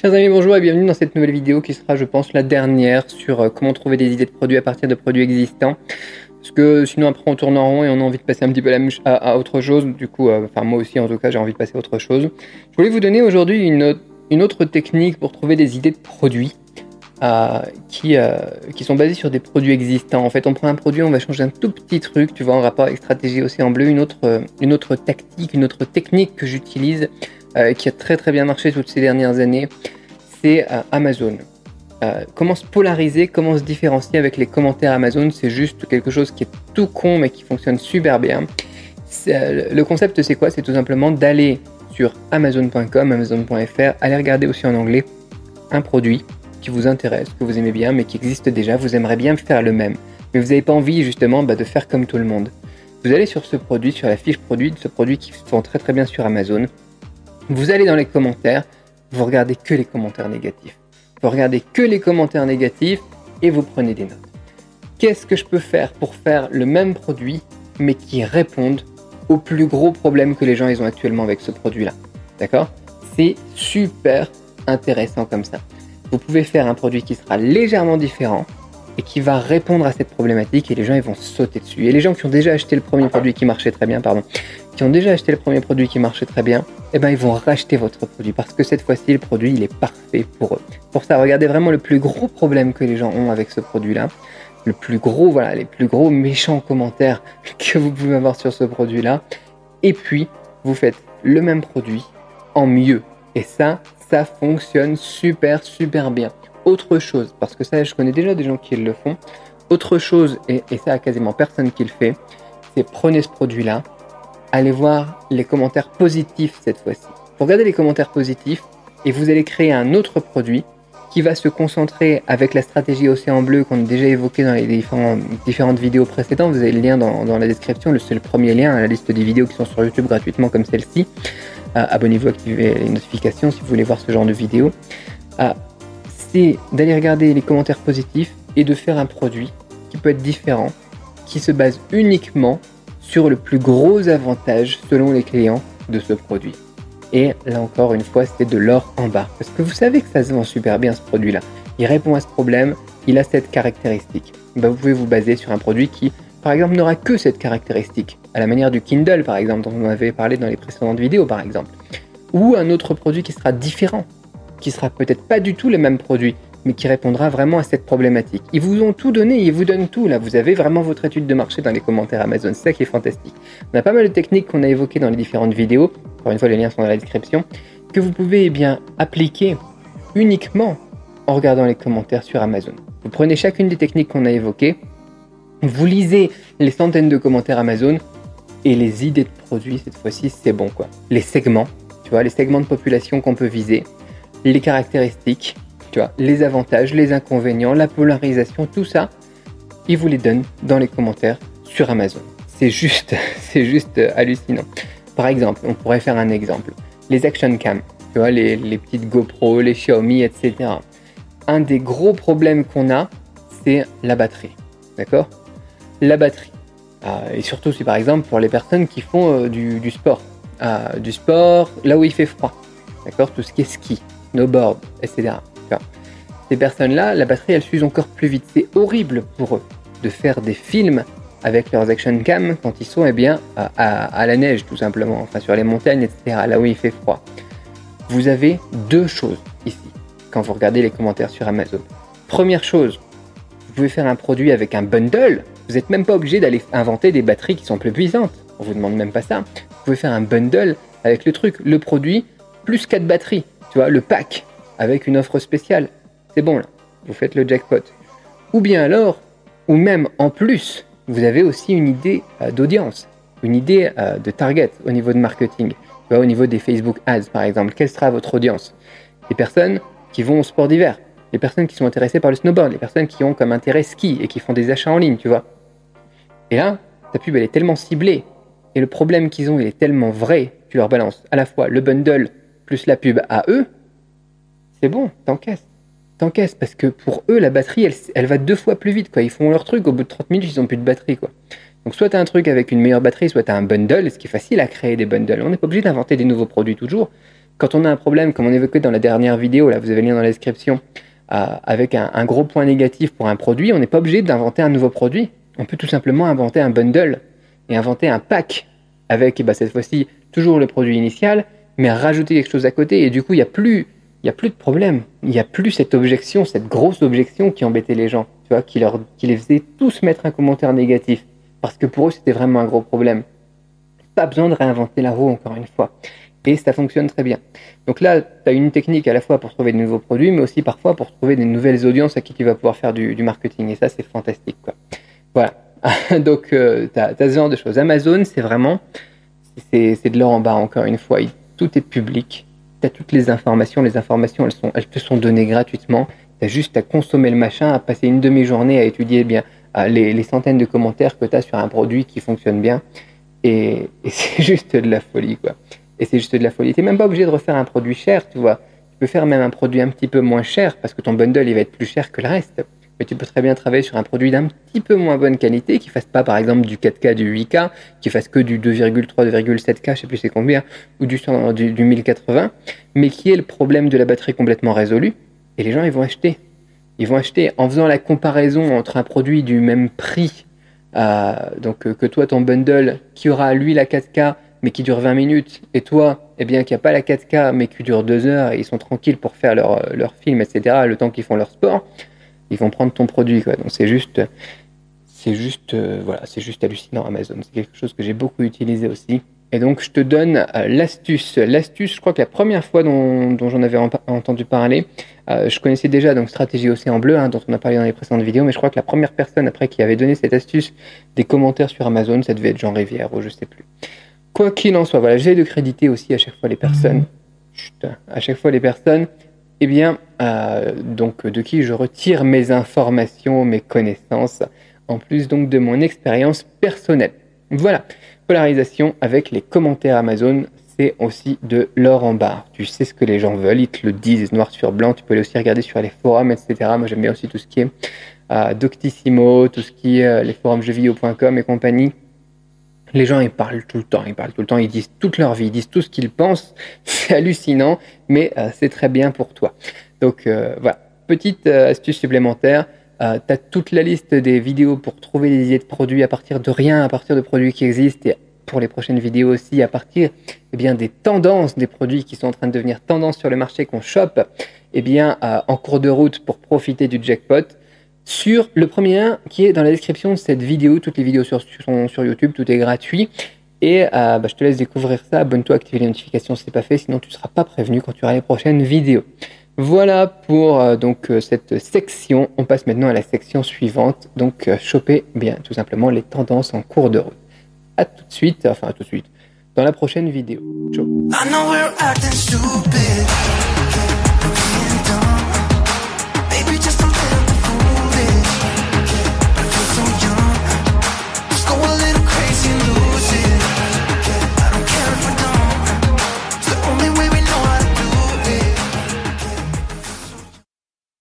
Chers amis, bonjour et bienvenue dans cette nouvelle vidéo qui sera, je pense, la dernière sur euh, comment trouver des idées de produits à partir de produits existants. Parce que sinon, après, on tourne en rond et on a envie de passer un petit peu mouche à, autre chose. Du coup, euh, enfin, moi aussi, en tout cas, j'ai envie de passer à autre chose. Je voulais vous donner aujourd'hui une, autre technique pour trouver des idées de produits euh, qui, qui sont basées sur des produits existants. En fait, on prend un produit, on va changer un tout petit truc, tu vois, en rapport avec stratégie en Bleu, une autre, une autre tactique, une autre technique que j'utilise euh, qui a très très bien marché toutes ces dernières années, c'est euh, Amazon. Euh, comment se polariser, comment se différencier avec les commentaires Amazon, c'est juste quelque chose qui est tout con mais qui fonctionne super bien. Le concept c'est quoi? C'est tout simplement d'aller sur amazon.com, amazon.fr, aller regarder aussi en anglais un produit qui vous intéresse, que vous aimez bien mais qui existe déjà, vous aimeriez bien faire le même. Mais vous n'avez pas envie justement bah, de faire comme tout le monde. Vous allez sur ce produit, sur la fiche produit de ce produit qui se vend très très bien sur Amazon. Vous allez dans les commentaires, vous regardez que les commentaires négatifs. Vous regardez que les commentaires négatifs et vous prenez des notes. Qu'est-ce que je peux faire pour faire le même produit mais qui réponde aux plus gros problèmes que les gens ils ont actuellement avec ce produit-là? D'accord? C'est super intéressant comme ça. Vous pouvez faire un produit qui sera légèrement différent et qui va répondre à cette problématique et les gens vont sauter dessus. Et les gens qui ont déjà acheté le premier produit qui marchait très bien, pardon, qui ont déjà acheté le premier produit qui marchait très bien, eh ben, ils vont racheter votre produit parce que cette fois-ci, le produit, il est parfait pour eux. Pour ça, regardez vraiment le plus gros problème que les gens ont avec ce produit-là. Le plus gros, voilà, les plus gros méchants commentaires que vous pouvez avoir sur ce produit-là. Et puis, vous faites le même produit en mieux. Et ça, ça fonctionne super, super bien. Autre chose, parce que ça, je connais déjà des gens qui le font. Autre chose, et, et ça, a quasiment personne qui le fait, c'est prenez ce produit-là, allez voir les commentaires positifs cette fois-ci. Regardez les commentaires positifs et vous allez créer un autre produit qui va se concentrer avec la stratégie Océan Bleu qu'on a déjà évoqué dans les différentes vidéos précédentes. Vous avez le lien dans, la description, c'est le premier lien à la liste des vidéos qui sont sur YouTube gratuitement comme celle-ci. Euh, abonnez-vous, activez les notifications si vous voulez voir ce genre de vidéos. Euh, c'est d'aller regarder les commentaires positifs et de faire un produit qui peut être différent, qui se base uniquement sur le plus gros avantage selon les clients de ce produit. Et là encore une fois, c'est de l'or en bas. Parce que vous savez que ça se vend super bien ce produit-là. Il répond à ce problème, il a cette caractéristique. Ben, vous pouvez vous baser sur un produit qui, par exemple, n'aura que cette caractéristique. À la manière du Kindle, par exemple, dont on avait parlé dans les précédentes vidéos, par exemple. Ou un autre produit qui sera différent. Qui sera peut-être pas du tout le même produit, mais qui répondra vraiment à cette problématique. Ils vous ont tout donné, ils vous donnent tout. Là, vous avez vraiment votre étude de marché dans les commentaires Amazon. C'est ça qui est fantastique. On a pas mal de techniques qu'on a évoquées dans les différentes vidéos. Encore une fois, les liens sont dans la description. Que vous pouvez eh bien appliquer uniquement en regardant les commentaires sur Amazon. Vous prenez chacune des techniques qu'on a évoquées, vous lisez les centaines de commentaires Amazon et les idées de produits, cette fois-ci, c'est bon quoi. Les segments, tu vois, les segments de population qu'on peut viser, les caractéristiques, tu vois, les avantages, les inconvénients, la polarisation, tout ça, ils vous les donnent dans les commentaires sur Amazon. C'est juste, c'est juste hallucinant. Par exemple, on pourrait faire un exemple. Les action cam, tu vois, les, les petites GoPro, les Xiaomi, etc. Un des gros problèmes qu'on a, c'est la batterie. D'accord? La batterie. Euh, et surtout, c'est par exemple pour les personnes qui font euh, du, sport. Euh, du sport là où il fait froid. D'accord? Tout ce qui est ski, snowboard, etc. Ces personnes-là, la batterie, elle s'use encore plus vite. C'est horrible pour eux de faire des films avec leurs action cam quand ils sont eh bien, à, la neige, tout simplement, enfin sur les montagnes, etc., là où il fait froid. Vous avez deux choses ici quand vous regardez les commentaires sur Amazon. Première chose, vous pouvez faire un produit avec un bundle. Vous n'êtes même pas obligé d'aller inventer des batteries qui sont plus puissantes. On vous demande même pas ça. Vous pouvez faire un bundle avec le truc, le produit, plus 4 batteries. Tu vois, le pack avec une offre spéciale. C'est bon là, vous faites le jackpot. Ou bien alors, ou même en plus, vous avez aussi une idée euh, d'audience, une idée euh, de target au niveau de marketing. au niveau des Facebook Ads par exemple, quelle sera votre audience? Les personnes qui vont au sport d'hiver, les personnes qui sont intéressées par le snowboard, les personnes qui ont comme intérêt ski et qui font des achats en ligne, tu vois. Et là, ta pub elle est tellement ciblée et le problème qu'ils ont il est tellement vrai, tu leur balances à la fois le bundle plus la pub à eux, c'est bon, t'encaisses. T'encaisses parce que pour eux, la batterie, elle, va deux fois plus vite. Quoi. Ils font leur truc, au bout de 30 minutes, ils ont plus de batterie. Quoi. Donc soit t'as un truc avec une meilleure batterie, soit t'as un bundle, ce qui est facile à créer des bundles. On n'est pas obligé d'inventer des nouveaux produits toujours. Quand on a un problème, comme on évoquait dans la dernière vidéo, là vous avez le lien dans la description, euh, avec un, gros point négatif pour un produit, on n'est pas obligé d'inventer un nouveau produit. On peut tout simplement inventer un bundle et inventer un pack avec bah, cette fois-ci toujours le produit initial, mais rajouter quelque chose à côté. Et du coup, il n'y a plus, il y a plus de problème. Il n'y a plus cette objection, cette grosse objection qui embêtait les gens, tu vois, qui, les faisait tous mettre un commentaire négatif. Parce que pour eux, c'était vraiment un gros problème. Pas besoin de réinventer la roue encore une fois. Et ça fonctionne très bien. Donc là, tu as une technique à la fois pour trouver de nouveaux produits, mais aussi parfois pour trouver des nouvelles audiences à qui tu vas pouvoir faire du, du marketing. Et ça, c'est fantastique. Quoi. Voilà. Donc, euh, tu as, ce genre de choses. Amazon, c'est vraiment, c'est de l'or en bas, encore une fois. tout est public. Tu toutes les informations. Les informations, elles, te sont données gratuitement. Tu juste à consommer le machin, à passer une demi-journée à étudier bien les, centaines de commentaires que tu sur un produit qui fonctionne bien. Et, et c'est juste de la folie, quoi. Et c'est juste de la folie. Tu même pas obligé de refaire un produit cher, tu vois. Tu peux faire même un produit un petit peu moins cher parce que ton bundle, il va être plus cher que le reste mais tu peux très bien travailler sur un produit d'un petit peu moins bonne qualité, qui fasse pas par exemple du 4K, du 8K, qui fasse que du 2,3, 2,7K, je sais plus c'est combien, ou du, du, du 1080, mais qui ait le problème de la batterie complètement résolu, et les gens ils vont acheter. Ils vont acheter en faisant la comparaison entre un produit du même prix, euh, donc euh, que toi ton bundle, qui aura lui la 4K, mais qui dure 20 minutes, et toi, eh bien, qui a pas la 4K, mais qui dure 2 heures, et ils sont tranquilles pour faire leur, leur film, etc., le temps qu'ils font leur sport, ils vont prendre ton produit. Quoi. Donc c'est juste, c'est juste, euh, voilà, c'est juste hallucinant Amazon. C'est quelque chose que j'ai beaucoup utilisé aussi. Et donc je te donne euh, l'astuce. L'astuce, je crois que la première fois dont, dont j'en avais entendu parler, euh, je connaissais déjà donc stratégie océan bleu, hein, dont on a parlé dans les précédentes vidéos, mais je crois que la première personne après qui avait donné cette astuce des commentaires sur Amazon, ça devait être Jean Rivière ou je sais plus. Quoi qu'il en soit, voilà, j'ai de créditer aussi à chaque fois les personnes. Chut, à chaque fois les personnes eh bien, euh, donc de qui je retire mes informations, mes connaissances, en plus donc de mon expérience personnelle. Voilà, polarisation avec les commentaires Amazon, c'est aussi de l'or en barre. Tu sais ce que les gens veulent, ils te le disent noir sur blanc, tu peux aussi regarder sur les forums, etc. Moi j'aime bien aussi tout ce qui est euh, Doctissimo, tout ce qui est euh, les forums jeuxvideo.com et compagnie. Les gens, ils parlent tout le temps, ils parlent tout le temps, ils disent toute leur vie, ils disent tout ce qu'ils pensent. C'est hallucinant, mais euh, c'est très bien pour toi. Donc euh, voilà, petite euh, astuce supplémentaire. tu as toute la liste des vidéos pour trouver des idées de produits à partir de rien, à partir de produits qui existent et pour les prochaines vidéos aussi à partir eh bien, des tendances des produits qui sont en train de devenir tendance sur le marché qu'on chope eh bien, en cours de route pour profiter du jackpot sur le premier lien qui est dans la description de cette vidéo. Toutes les vidéos sont sur YouTube, tout est gratuit. Et euh, bah, je te laisse découvrir ça. Abonne-toi, active les notifications si ce n'est pas fait, sinon tu ne seras pas prévenu quand tu auras les prochaines vidéos. Voilà pour euh, donc euh, cette section. On passe maintenant à la section suivante. Donc choper bien tout simplement les tendances en cours de route. À tout de suite, enfin à tout de suite, dans la prochaine vidéo. Ciao.